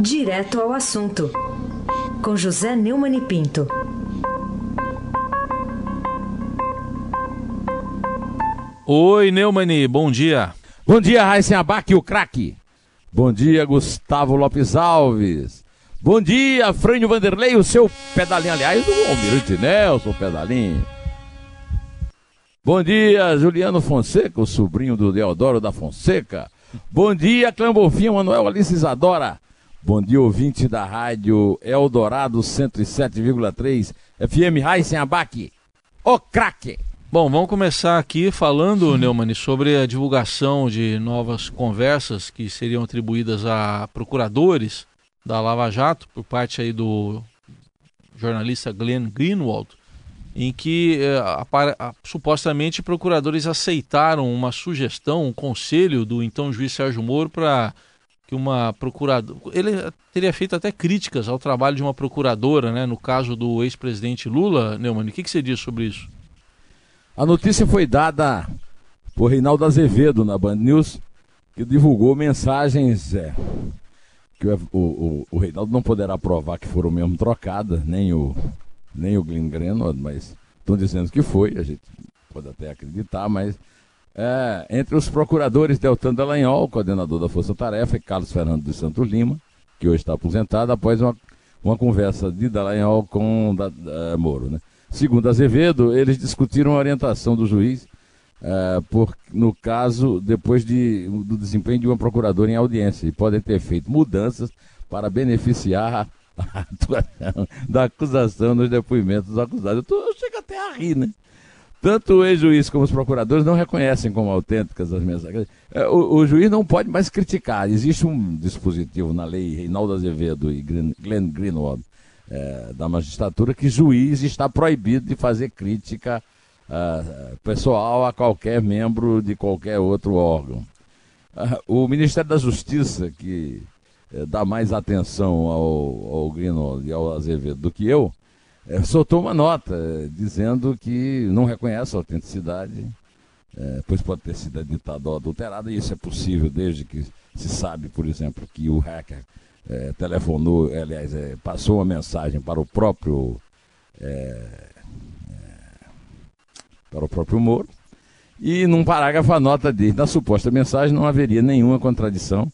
Direto ao assunto, com José Neumann e Pinto. Oi, Neumani, bom dia. Bom dia, Raíssen Abac, o craque. Bom dia, Gustavo Lopes Alves. Bom dia, Frânio Vanderlei, o seu pedalinho, aliás, o Almirante Nelson Pedalinho. Bom dia, Juliano Fonseca, o sobrinho do Deodoro da Fonseca. Bom dia, Clã Bonfim, Manuel Alice Isadora. Bom dia, ouvinte da rádio Eldorado 107,3 FM Raíssen Abac. O craque. Bom, vamos começar aqui falando, Neumann, sobre a divulgação de novas conversas que seriam atribuídas a procuradores da Lava Jato por parte aí do jornalista Glenn Greenwald, em que eh, supostamente procuradores aceitaram uma sugestão, um conselho do então juiz Sérgio Moro para que uma procuradora. Ele teria feito até críticas ao trabalho de uma procuradora, né? No caso do ex-presidente Lula, Neumann. O que, que você diz sobre isso? A notícia foi dada por Reinaldo Azevedo na Band News, que divulgou mensagens é, que o, o, o, Reinaldo não poderá provar que foram mesmo trocadas, nem o, nem o Glenn Greenwald, mas estão dizendo que foi, a gente pode até acreditar, mas é, entre os procuradores Deltan Dallagnol, coordenador da Força Tarefa, e Carlos Fernando dos Santos Lima, que hoje está aposentado, após uma, uma conversa de Dallagnol com da, da, Moro, né? Segundo Azevedo, eles discutiram a orientação do juiz, uh, por, no caso, depois de, do desempenho de uma procuradora em audiência, e podem ter feito mudanças para beneficiar a atuação da acusação nos depoimentos dos acusados. Eu, tô, eu chego até a rir, né? Tanto o ex-juiz como os procuradores não reconhecem como autênticas as mensagens. Eh, o, o, juiz não pode mais criticar. Existe um dispositivo na lei Reinaldo Azevedo e Glenn Greenwald é, da magistratura que juiz está proibido de fazer crítica uh, pessoal a qualquer membro de qualquer outro órgão. Uh, o Ministério da Justiça, que dá mais atenção ao, ao Grino e ao Azevedo do que eu, é, soltou uma nota dizendo que não reconhece a autenticidade, pois pode ter sido editado ou adulterado, e isso é possível desde que se sabe, por exemplo, que o hacker é, telefonou, aliás, é, passou uma mensagem para o próprio é, é, para o próprio Moro. E num parágrafo a nota diz, na suposta mensagem não haveria nenhuma contradição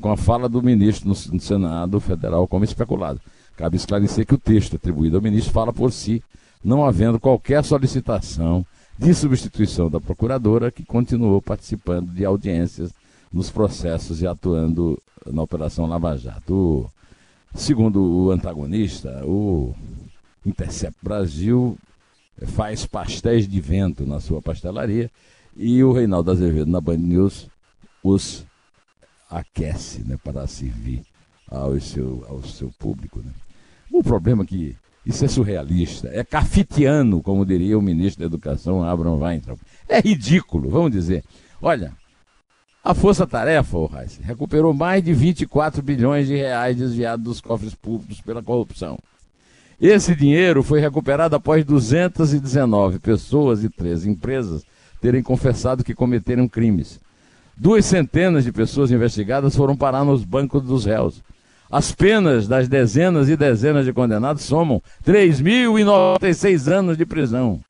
com a fala do ministro no Senado Federal como especulado. Cabe esclarecer que o texto atribuído ao ministro fala por si, não havendo qualquer solicitação de substituição da procuradora que continuou participando de audiências nos processos e atuando na Operação Lava Jato. O, segundo o antagonista, o Intercept Brasil faz pastéis de vento na sua pastelaria e o Reinaldo Azevedo na Band News os aquece né, para servir ao seu, ao seu público. Né. O problema é que isso é surrealista, é cafetiano, como diria o ministro da Educação, Abraham Weintraub. É ridículo, vamos dizer. Olha, a Força Tarefa, oh, Reis, recuperou mais de 24 bilhões de reais desviados dos cofres públicos pela corrupção. Esse dinheiro foi recuperado após 219 pessoas e três empresas terem confessado que cometeram crimes. Duas centenas de pessoas investigadas foram parar nos bancos dos réus. As penas das dezenas e dezenas de condenados somam 3.096 anos de prisão.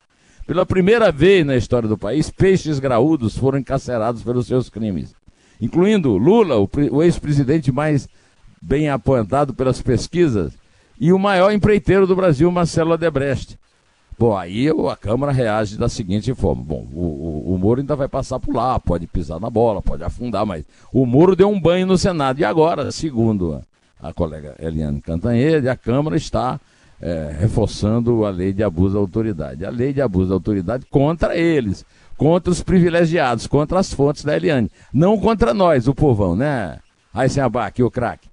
Pela primeira vez na história do país, peixes graúdos foram encarcerados pelos seus crimes, incluindo Lula, o, ex-presidente mais bem apontado pelas pesquisas, e o maior empreiteiro do Brasil, Marcelo Odebrecht. Bom, aí a Câmara reage da seguinte forma: bom, o, o, o Moro ainda vai passar por lá, pode pisar na bola, pode afundar, mas o Moro deu um banho no Senado. E agora, segundo a, colega Eliane Cantanhede, a Câmara está é, reforçando a lei de abuso da autoridade. A lei de abuso da autoridade contra eles, contra os privilegiados, contra as fontes da Eliane. Não contra nós, o povão, né? Aí sem abaque, o craque.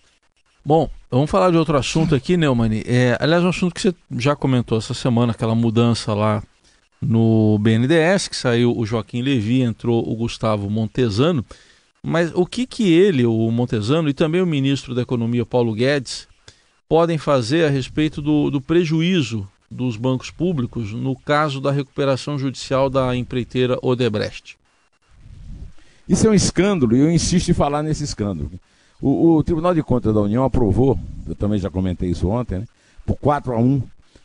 Bom, vamos falar de outro assunto aqui, Neumani. É, aliás, um assunto que você já comentou essa semana, aquela mudança lá no BNDES, que saiu o Joaquim Levi, entrou o Gustavo Montesano. Mas o que que ele, o Montesano, e também o ministro da Economia, Paulo Guedes, podem fazer a respeito do, do prejuízo dos bancos públicos no caso da recuperação judicial da empreiteira Odebrecht? Isso é um escândalo e eu insisto em falar nesse escândalo. O, o, Tribunal de Contas da União aprovou, eu também já comentei isso ontem, né, por 4 a 1,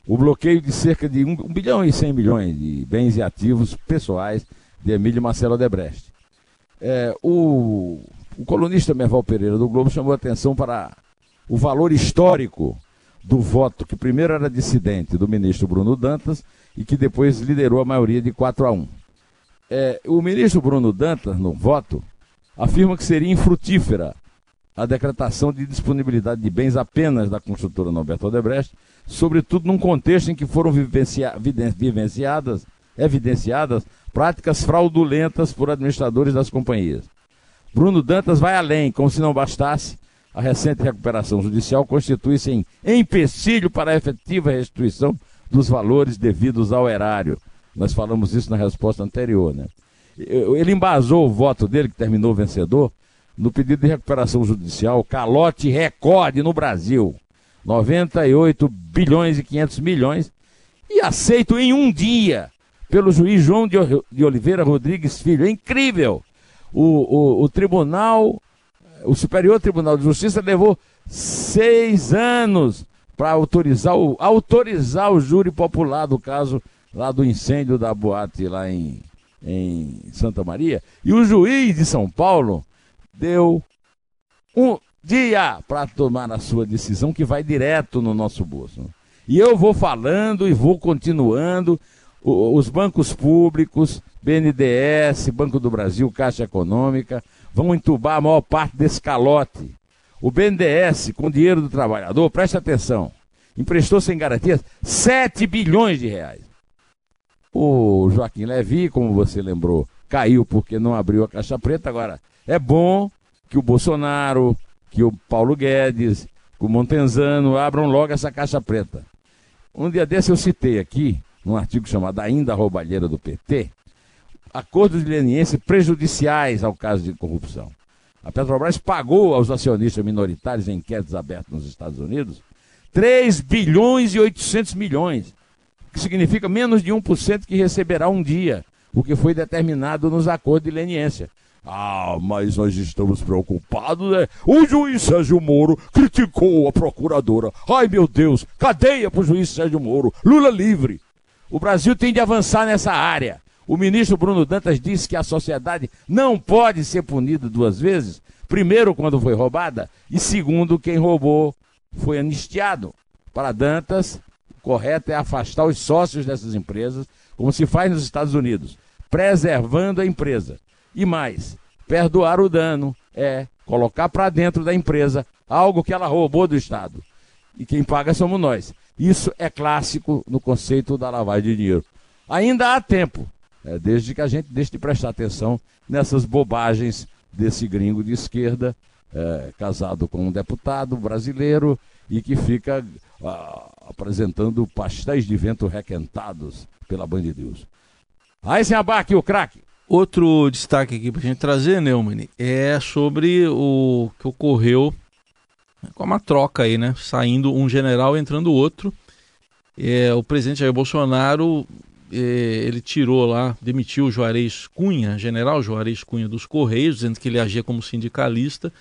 o bloqueio de cerca de 1, 1 bilhão e 100 milhões de bens e ativos pessoais de Emílio Marcelo Odebrecht. É, o, o colunista Merval Pereira do Globo chamou atenção para o valor histórico do voto, que primeiro era dissidente do ministro Bruno Dantas e que depois liderou a maioria de 4 a 1. É, o ministro Bruno Dantas, no voto, afirma que seria infrutífera a decretação de disponibilidade de bens apenas da construtora Norberto Odebrecht, sobretudo num contexto em que foram vivencia, vivenciadas, evidenciadas práticas fraudulentas por administradores das companhias. Bruno Dantas vai além, como se não bastasse, a recente recuperação judicial constitui-se em empecilho para a efetiva restituição dos valores devidos ao erário. Nós falamos isso na resposta anterior, né? Ele embasou o voto dele, que terminou vencedor, no pedido de recuperação judicial, calote recorde no Brasil. 98 bilhões e 500 milhões. E aceito em um dia pelo juiz João de Oliveira Rodrigues Filho. É incrível! O, o, o tribunal, o Superior Tribunal de Justiça levou seis anos para autorizar o, autorizar o júri popular do caso lá do incêndio da boate lá em, em Santa Maria. E o juiz de São Paulo deu um dia para tomar a sua decisão que vai direto no nosso bolso. E eu vou falando e vou continuando. Os bancos públicos, BNDES, Banco do Brasil, Caixa Econômica, vão entubar a maior parte desse calote. O BNDES, com dinheiro do trabalhador, preste atenção, emprestou sem garantias 7 bilhões de reais. O Joaquim Levi, como você lembrou, caiu porque não abriu a caixa preta. Agora, é bom que o Bolsonaro, que o Paulo Guedes, que o Montenzano abram logo essa caixa preta. Um dia desse eu citei aqui, num artigo chamado Ainda Roubalheira do PT, acordos lenienses prejudiciais ao caso de corrupção. A Petrobras pagou aos acionistas minoritários em inquéritos abertos nos Estados Unidos 3 bilhões e 800 milhões, que significa menos de 1% que receberá um dia, o que foi determinado nos acordos de leniência. Ah, mas nós estamos preocupados, né? O juiz Sérgio Moro criticou a procuradora. Ai, meu Deus, cadeia para o juiz Sérgio Moro. Lula livre. O Brasil tem de avançar nessa área. O ministro Bruno Dantas disse que a sociedade não pode ser punida duas vezes. Primeiro, quando foi roubada, e segundo, quem roubou foi anistiado. Para Dantas, o correto é afastar os sócios dessas empresas, como se faz nos Estados Unidos, preservando a empresa. E mais, perdoar o dano é colocar para dentro da empresa algo que ela roubou do Estado. E quem paga somos nós. Isso é clássico no conceito da lavagem de dinheiro. Ainda há tempo, é, desde que a gente deixe de prestar atenção nessas bobagens desse gringo de esquerda, é, casado com um deputado brasileiro e que fica apresentando pastéis de vento requentados pela Band News. Aí, sem abaque, o craque. Outro destaque aqui para a gente trazer, Neumann, é sobre o que ocorreu com uma troca aí, né? Saindo um general, entrando outro. É, o presidente Jair Bolsonaro, é, ele tirou lá, demitiu o Juarez Cunha, general Juarez Cunha dos Correios, dizendo que ele agia como sindicalista.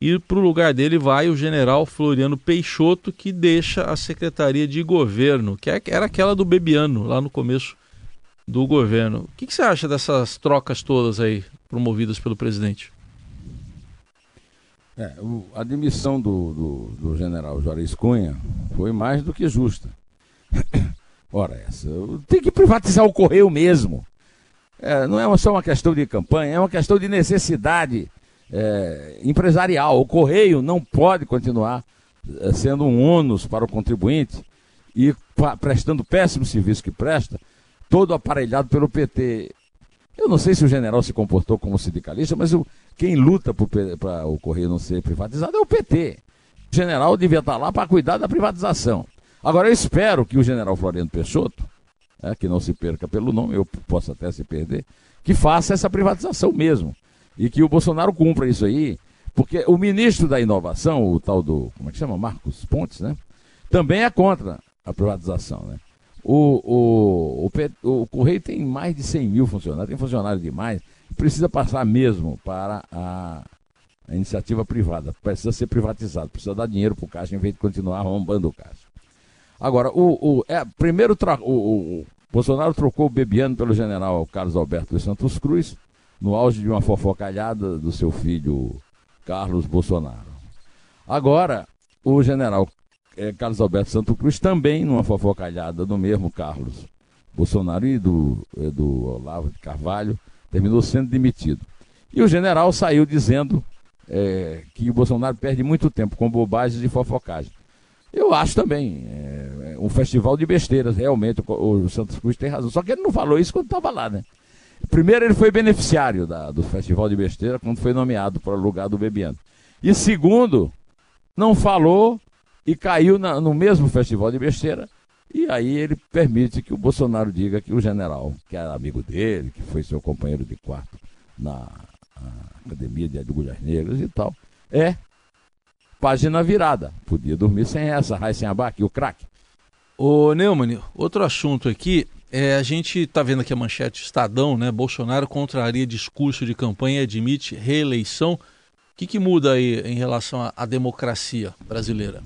E para o lugar dele vai o general Floriano Peixoto, que deixa a Secretaria de Governo, que é, era aquela do Bebiano, lá no começo do governo. O que, que você acha dessas trocas todas aí promovidas pelo presidente? É, o, a demissão do, do, do, general Juarez Cunha foi mais do que justa. Ora, essa, tem que privatizar o Correio mesmo. É, não é só uma questão de campanha, é uma questão de necessidade é, empresarial. O Correio não pode continuar é, sendo um ônus para o contribuinte e prestando péssimo serviço que presta todo aparelhado pelo PT. Eu não sei se o general se comportou como sindicalista, mas o, quem luta para o Correio não ser privatizado é o PT. O general devia estar lá para cuidar da privatização. Agora, eu espero que o general Floriano Peixoto, é, que não se perca pelo nome, eu posso até se perder, que faça essa privatização mesmo. E que o Bolsonaro cumpra isso aí, porque o ministro da inovação, o tal do, como é que chama? Marcos Pontes, né? Também é contra a privatização, né? O, o, o, o Correio tem mais de 100 mil funcionários, tem funcionário demais, precisa passar mesmo para a, a iniciativa privada. Precisa ser privatizado, precisa dar dinheiro para o Caixa em vez de continuar arrombando o Caixa. Agora, o, o, é, primeiro o, o, Bolsonaro trocou o Bebiano pelo general Carlos Alberto dos Santos Cruz, no auge de uma fofocalhada do seu filho Carlos Bolsonaro. Agora, o general é, Carlos Alberto Santos Cruz também numa fofocalhada do mesmo Carlos Bolsonaro e do, do Olavo de Carvalho, terminou sendo demitido. E o general saiu dizendo é, que o Bolsonaro perde muito tempo com bobagens e fofocagem. Eu acho também. É, um festival de besteiras, realmente, o, o Santos Cruz tem razão. Só que ele não falou isso quando estava lá, né? Primeiro, ele foi beneficiário da, do Festival de Besteira quando foi nomeado para o lugar do Bebiano. E segundo, não falou e caiu na, no mesmo Festival de Besteira e aí ele permite que o Bolsonaro diga que o general, que era amigo dele, que foi seu companheiro de quarto na Academia de Agulhas Negras e tal, é página virada. Podia dormir sem essa, Raíssen Abac, o craque. Ô Neumann, outro assunto aqui, é, a gente está vendo aqui a manchete Estadão, né? Bolsonaro contraria discurso de campanha e admite reeleição. O que, que muda aí em relação à democracia brasileira?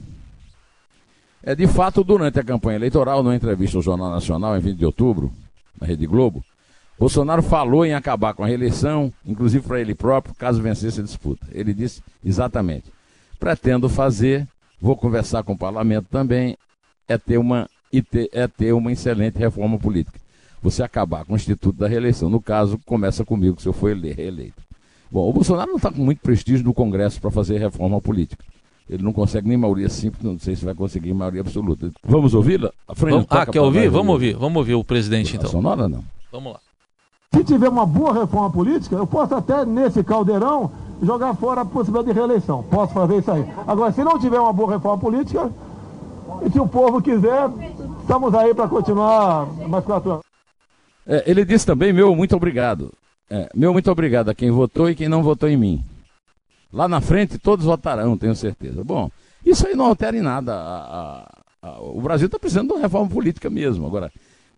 É, de fato, durante a campanha eleitoral, numa entrevista ao Jornal Nacional, em 20 de outubro, na Rede Globo, Bolsonaro falou em acabar com a reeleição, inclusive para ele próprio, caso vencesse a disputa. Ele disse exatamente: pretendo fazer, vou conversar com o parlamento também, é ter uma, é ter uma excelente reforma política. Você acabar com o Instituto da Reeleição. No caso, começa comigo, se eu for reeleito. Bom, o Bolsonaro não está com muito prestígio no Congresso para fazer reforma política. Ele não consegue nem maioria simples, não sei se vai conseguir maioria absoluta. Vamos ouvi-la? Ah, quer ouvir? Vamos ouvir. Vamos ouvir o presidente então. Sonora não? Vamos lá. Se tiver uma boa reforma política, eu posso até nesse caldeirão jogar fora a possibilidade de reeleição. Posso fazer isso aí. Agora, se não tiver uma boa reforma política, e se o povo quiser, estamos aí para continuar mais quatro anos. É, ele disse também, meu muito obrigado. É, meu muito obrigado a quem votou e quem não votou em mim. Lá na frente todos votarão, tenho certeza. Bom, isso aí não altera em nada. A, a, a, o Brasil está precisando de uma reforma política mesmo. Agora,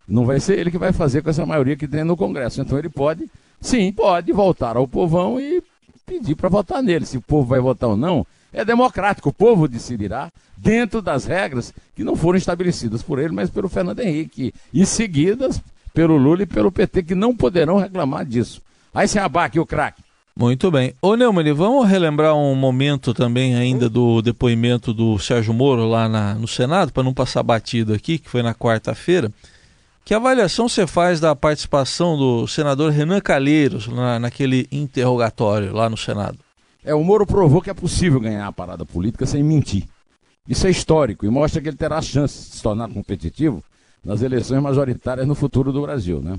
não vai ser ele que vai fazer com essa maioria que tem no Congresso. Então ele pode, sim, pode voltar ao povão e pedir para votar nele. Se o povo vai votar ou não, é democrático. O povo decidirá dentro das regras que não foram estabelecidas por ele, mas pelo Fernando Henrique. E seguidas pelo Lula e pelo PT, que não poderão reclamar disso. Aí se abaque o craque. Muito bem. Ô Neumann, vamos relembrar um momento também ainda do depoimento do Sérgio Moro lá na, no Senado, para não passar batido aqui, que foi na quarta-feira. Que avaliação você faz da participação do senador Renan Calheiros na, naquele interrogatório lá no Senado? É, o Moro provou que é possível ganhar a parada política sem mentir. Isso é histórico e mostra que ele terá chance de se tornar competitivo nas eleições majoritárias no futuro do Brasil, né?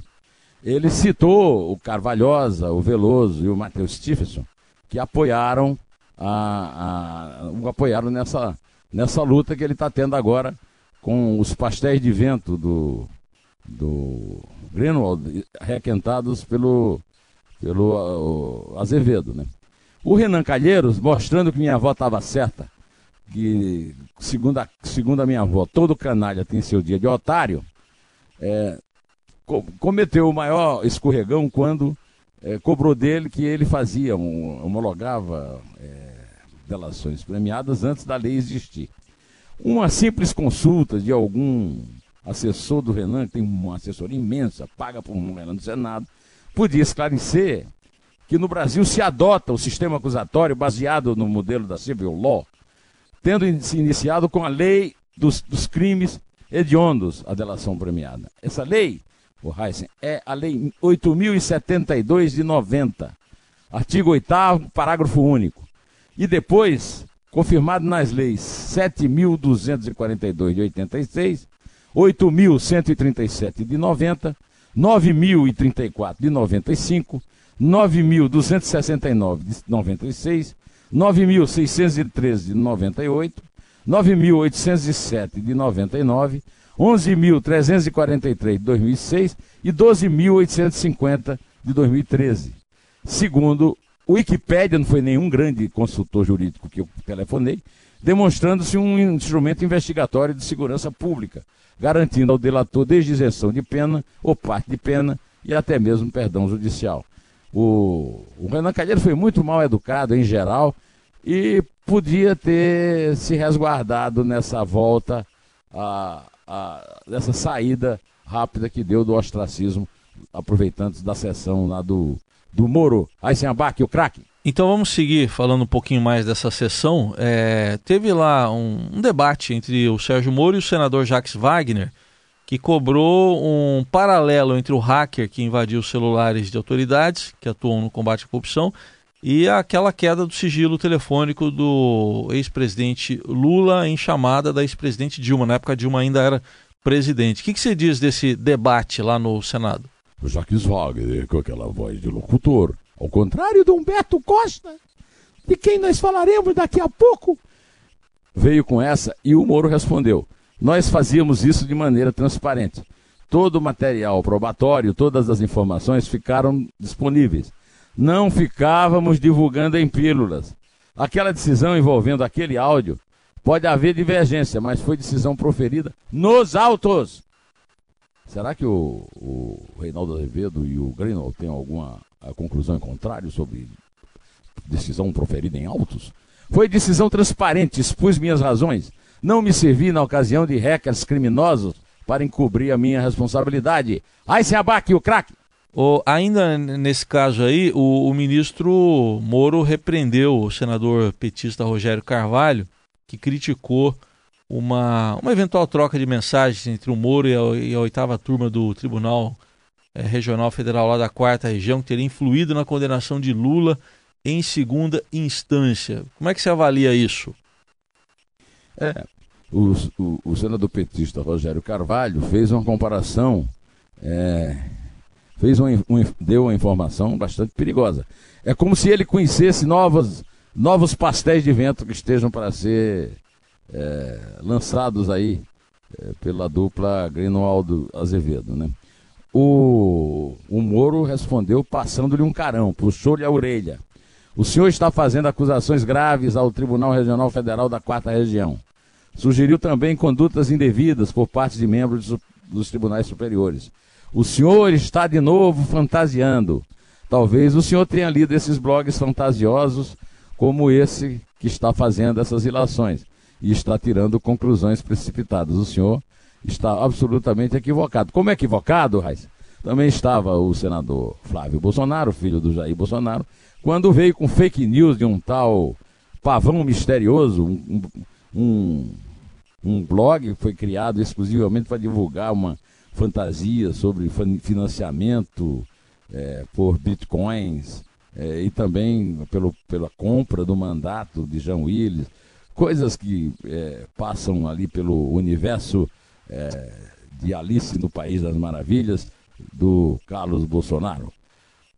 Ele citou o Carvalhosa, o Veloso e o Matheus Stephenson, que apoiaram, a, a, o apoiaram nessa, nessa luta que ele está tendo agora com os pastéis de vento do, do Greenwald, requentados pelo, pelo Azevedo. Né? O Renan Calheiros, mostrando que minha avó estava certa, que segundo a, segundo a minha avó, todo canalha tem seu dia de otário, é, cometeu o maior escorregão quando é, cobrou dele que ele fazia, um, homologava é, delações premiadas antes da lei existir. Uma simples consulta de algum assessor do Renan, que tem uma assessoria imensa, paga por um Renan do Senado, podia esclarecer que no Brasil se adota o sistema acusatório baseado no modelo da civil law, tendo se iniciado com a lei dos, dos crimes hediondos, a delação premiada. Essa lei o Heisen, é a Lei 8.072 de 90, artigo 8, parágrafo único. E depois, confirmado nas leis 7.242 de 86, 8.137 de 90, 9.034 de 95, 9.269 de 96, 9.613 de 98, 9.807 de 99, 11.343 de 2006 e 12.850 de 2013. Segundo o Wikipédia, não foi nenhum grande consultor jurídico que eu telefonei, demonstrando-se um instrumento investigatório de segurança pública, garantindo ao delator desde isenção de pena ou parte de pena e até mesmo perdão judicial. O, o Renan Calheiro foi muito mal educado em geral e podia ter se resguardado nessa volta, a, a, nessa saída rápida que deu do ostracismo, aproveitando da sessão lá do, do Moro. Aí sem abaque, o craque. Então vamos seguir falando um pouquinho mais dessa sessão. É, teve lá um, um, debate entre o Sérgio Moro e o senador Jacques Wagner, que cobrou um paralelo entre o hacker que invadiu os celulares de autoridades que atuam no combate à corrupção e aquela queda do sigilo telefônico do ex-presidente Lula em chamada da ex-presidente Dilma. Na época, Dilma ainda era presidente. O que, que você diz desse debate lá no Senado? O Jacques Wagner, com aquela voz de locutor, ao contrário do Humberto Costa, de quem nós falaremos daqui a pouco, veio com essa e o Moro respondeu: Nós fazíamos isso de maneira transparente. Todo o material probatório, todas as informações ficaram disponíveis. Não ficávamos divulgando em pílulas. Aquela decisão envolvendo aquele áudio Pode haver divergência, mas foi decisão proferida nos autos. Será que o, o Reinaldo Azevedo e o Greenwald têm alguma conclusão em contrário sobre decisão proferida em autos? Foi decisão transparente, expus minhas razões. Não me servi na ocasião de hackers criminosos para encobrir a minha responsabilidade. Ai, se abaque o craque! Ainda nesse caso aí, o, o ministro Moro repreendeu o senador petista Rogério Carvalho que criticou uma, uma eventual troca de mensagens entre o Moro e a, e a oitava turma do Tribunal é, Regional Federal lá da quarta região, que teria influído na condenação de Lula em segunda instância. Como é que você avalia isso? É, o, o, o senador petista Rogério Carvalho fez uma comparação, é, fez uma, um, deu uma informação bastante perigosa. É como se ele conhecesse novas novos pastéis de vento que estejam para ser é, lançados aí é, pela dupla Grinoaldo Azevedo, né? O, o Moro respondeu passando-lhe um carão, puxou-lhe a orelha. O senhor está fazendo acusações graves ao Tribunal Regional Federal da Quarta Região. Sugeriu também condutas indevidas por parte de membros dos tribunais superiores. O senhor está de novo fantasiando. Talvez o senhor tenha lido esses blogs fantasiosos como esse que está fazendo essas ilações e está tirando conclusões precipitadas. O senhor está absolutamente equivocado. Como é equivocado, Raiz? Também estava o senador Flávio Bolsonaro, filho do Jair Bolsonaro, quando veio com fake news de um tal pavão misterioso, um, um, um blog que foi criado exclusivamente para divulgar uma fantasia sobre financiamento é, por bitcoins é, e também pelo, pela compra do mandato de João Willis, coisas que é, passam ali pelo universo é, de Alice no País das Maravilhas, do Carlos Bolsonaro.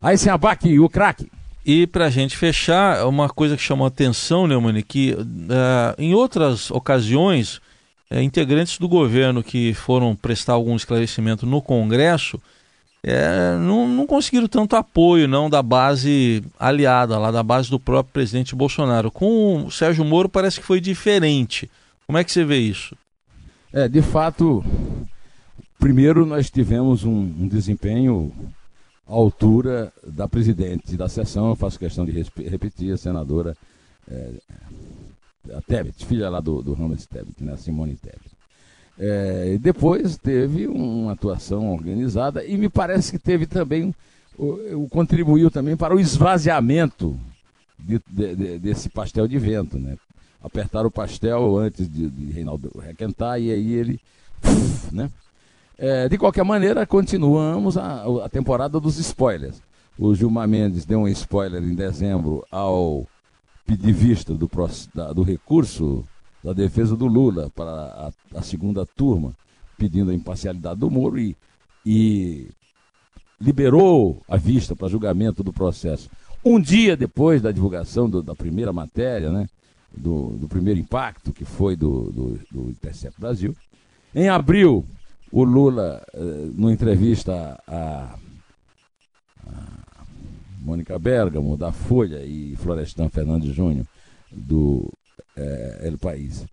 Aí sem abaque, o craque. E para a gente fechar, uma coisa que chamou atenção, Neumann, que uh, em outras ocasiões, uh, integrantes do governo que foram prestar algum esclarecimento no Congresso é, não, não conseguiram tanto apoio não da base aliada, lá da base do próprio presidente Bolsonaro. Com o Sérgio Moro parece que foi diferente. Como é que você vê isso? É, de fato, primeiro nós tivemos um, um desempenho à altura da presidente da sessão, eu faço questão de repetir, a senadora é, a Tebet, filha lá do, do Ramos Tebet, né, Simone Tebet. É, depois teve uma atuação organizada e me parece que teve também, o, o contribuiu também para o esvaziamento de, de, de, desse pastel de vento, né? Apertaram o pastel antes de, de Reinaldo requentar e aí ele, né? É, de qualquer maneira, continuamos a, a temporada dos spoilers. O Gilmar Mendes deu um spoiler em dezembro ao pedir vista do, do recurso da defesa do Lula para a, a segunda turma, pedindo a imparcialidade do Moro e, e liberou a vista para julgamento do processo. Um dia depois da divulgação do, da primeira matéria, né, do, do, primeiro impacto, que foi do, do, do Intercept Brasil, em abril, o Lula, eh, numa entrevista a, a Mônica Bergamo, da Folha, e Florestan Fernandes Júnior, do é, El País.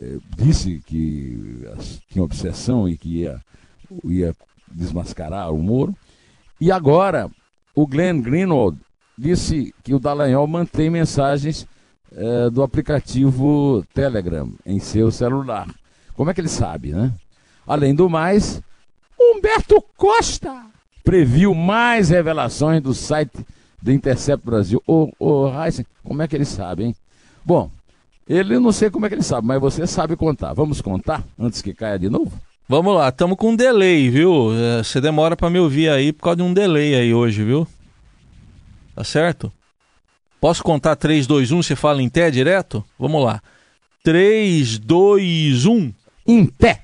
É, disse que tinha obsessão e que ia, ia desmascarar o Moro. E agora, o Glenn Greenwald disse que o Dallagnol mantém mensagens é, do aplicativo Telegram em seu celular. Como é que ele sabe, né? Além do mais, Humberto Costa previu mais revelações do site do Intercept Brasil. Ô, ô Heisen, como é que ele sabe, hein? Bom, ele não sei como é que ele sabe, mas você sabe contar. Vamos contar antes que caia de novo? Vamos lá, estamos com um delay, viu? É, você demora para me ouvir aí por causa de um delay aí hoje, viu? Tá certo? Posso contar 3, 2, 1, você fala em pé direto? Vamos lá. 3, 2, 1. Em pé!